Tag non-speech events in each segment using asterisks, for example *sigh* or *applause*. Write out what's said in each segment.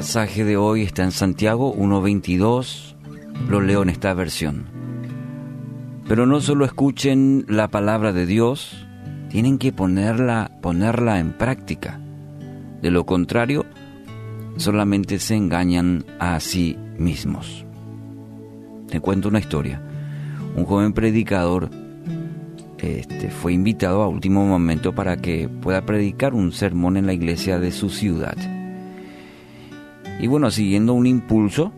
pasaje de hoy está en Santiago 1.22, lo leo en esta versión. Pero no solo escuchen la palabra de Dios, tienen que ponerla, ponerla en práctica. De lo contrario, solamente se engañan a sí mismos. Te cuento una historia. Un joven predicador este, fue invitado a último momento para que pueda predicar un sermón en la iglesia de su ciudad. Y bueno, siguiendo un impulso,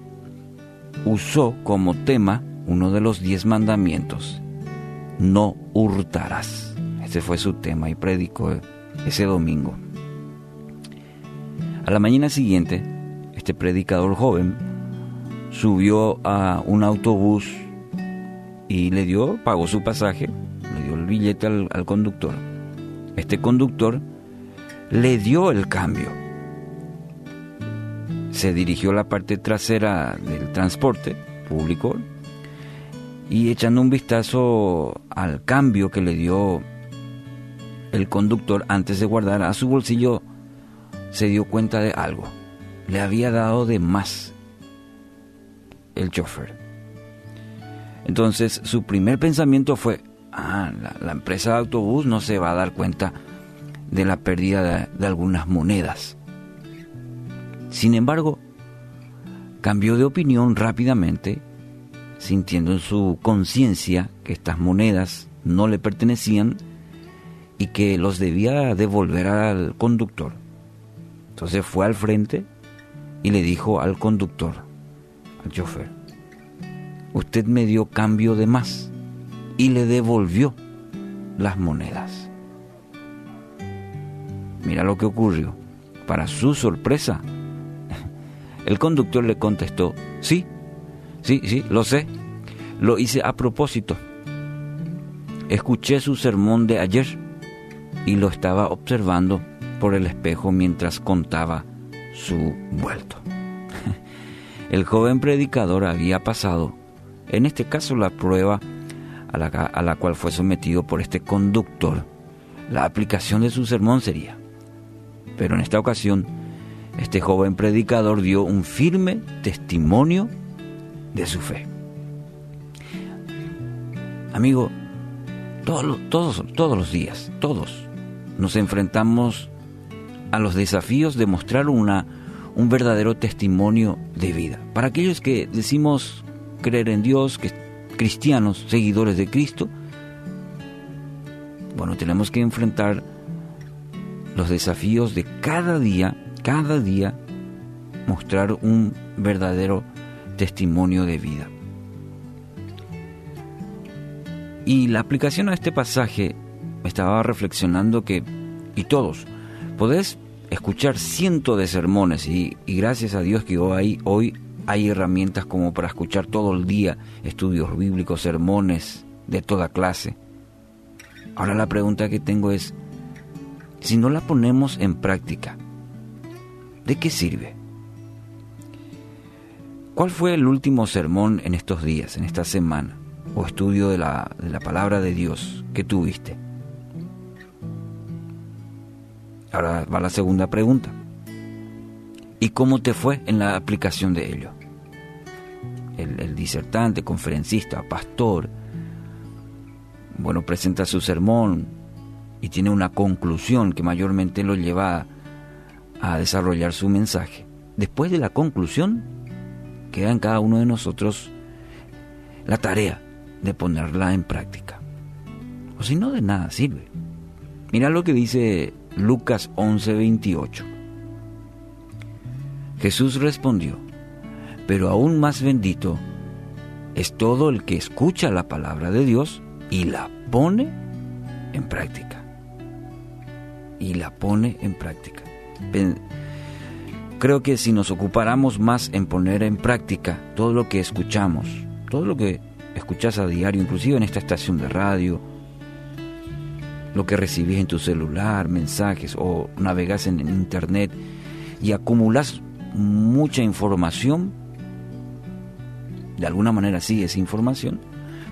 usó como tema uno de los diez mandamientos. No hurtarás. Ese fue su tema y predicó ese domingo. A la mañana siguiente, este predicador joven subió a un autobús y le dio, pagó su pasaje, le dio el billete al, al conductor. Este conductor le dio el cambio se dirigió a la parte trasera del transporte público y echando un vistazo al cambio que le dio el conductor antes de guardar a su bolsillo, se dio cuenta de algo. Le había dado de más el chofer. Entonces su primer pensamiento fue, ah, la, empresa de autobús no se va a dar cuenta de la pérdida de algunas monedas. Sin embargo, cambió de opinión rápidamente, sintiendo en su conciencia que estas monedas no le pertenecían y que los debía devolver al conductor. Entonces fue al frente y le dijo al conductor, al chofer, usted me dio cambio de más y le devolvió las monedas. Mira lo que ocurrió. Para su sorpresa, *laughs* el conductor le contestó, sí, sí, sí, lo sé, lo hice a propósito. Escuché su sermón de ayer y lo estaba observando por el espejo mientras contaba su vuelto. *laughs* El joven predicador había pasado, en este caso, la prueba a la, a la cual fue sometido por este conductor. La aplicación de su sermón sería, pero en esta ocasión, este joven predicador dio un firme testimonio de su fe. Amigo, todos, todos, todos los días, todos, nos enfrentamos a los desafíos de mostrar una, un verdadero testimonio de vida. Para aquellos que decimos creer en Dios, que cristianos, seguidores de Cristo, bueno, tenemos que enfrentar los desafíos de cada día cada día mostrar un verdadero testimonio de vida. Y la aplicación a este pasaje estaba reflexionando que, y todos, podés escuchar cientos de sermones y, gracias a Dios que hoy hay herramientas como para escuchar todo el día estudios bíblicos, sermones de toda clase. Ahora la pregunta que tengo es, si no la ponemos en práctica, ¿de qué sirve? ¿Cuál fue el último sermón en estos días, en esta semana, o estudio de la, de la palabra de Dios que tuviste? Ahora va la segunda pregunta. ¿Y cómo te fue en la aplicación de ello? El, el, disertante, conferencista, pastor, bueno, presenta su sermón y tiene una conclusión que mayormente lo lleva a desarrollar su mensaje. Después de la conclusión, queda en cada uno de nosotros la tarea de ponerla en práctica. O si no, de nada sirve. Mira lo que dice Lucas 11:28. Jesús respondió, pero aún más bendito es todo el que escucha la palabra de Dios y la pone en práctica. Y la pone en práctica. Creo que si nos ocupáramos más en poner en práctica todo lo que escuchamos, todo lo que escuchás a diario, inclusive en esta estación de radio, lo que recibís en tu celular, mensajes o navegas en, internet y acumulas mucha información, de alguna manera sí es información,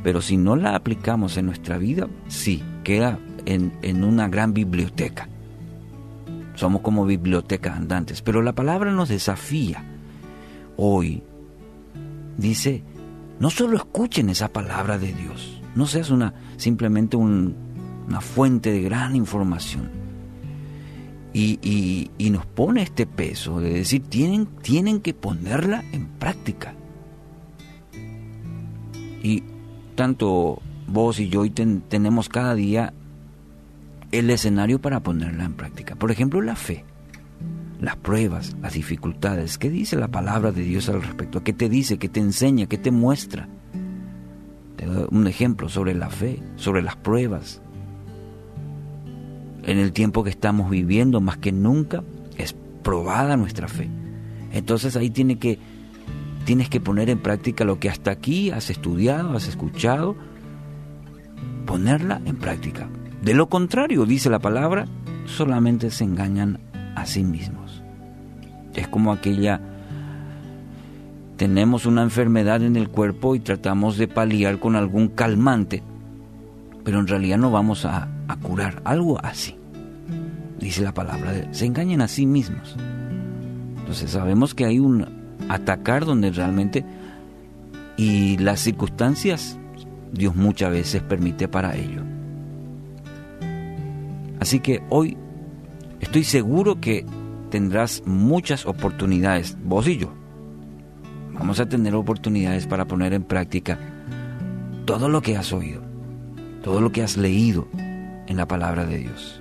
pero si no la aplicamos en nuestra vida, sí, queda en una gran biblioteca. Somos como bibliotecas andantes, pero la palabra nos desafía hoy. Dice, no solo escuchen esa palabra de Dios, no seas una simplemente una fuente de gran información. Y, nos pone este peso de decir, tienen, tienen que ponerla en práctica. Y tanto vos y yo hoy tenemos cada día el escenario para ponerla en práctica. Por ejemplo, la fe, las pruebas, las dificultades. ¿Qué dice la palabra de Dios al respecto? ¿Qué te dice? ¿Qué te enseña? ¿Qué te muestra? Te doy un ejemplo sobre la fe, sobre las pruebas. En el tiempo que estamos viviendo, más que nunca, es probada nuestra fe. Entonces ahí tiene que, tienes que poner en práctica lo que hasta aquí has estudiado, has escuchado, ponerla en práctica. De lo contrario, dice la palabra, solamente se engañan a sí mismos. Es como aquella, tenemos una enfermedad en el cuerpo y tratamos de paliar con algún calmante, pero en realidad no vamos a, curar, algo así. Dice la palabra, se engañan a sí mismos. Entonces sabemos que hay un atacar donde realmente y las circunstancias Dios muchas veces permite para ello. Así que hoy estoy seguro que tendrás muchas oportunidades, vos y yo. Vamos a tener oportunidades para poner en práctica todo lo que has oído, todo lo que has leído en la palabra de Dios.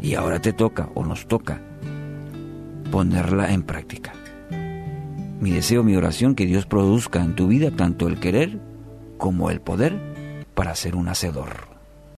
Y ahora te toca o nos toca ponerla en práctica. Mi deseo, mi oración, que Dios produzca en tu vida tanto el querer como el poder para ser un hacedor.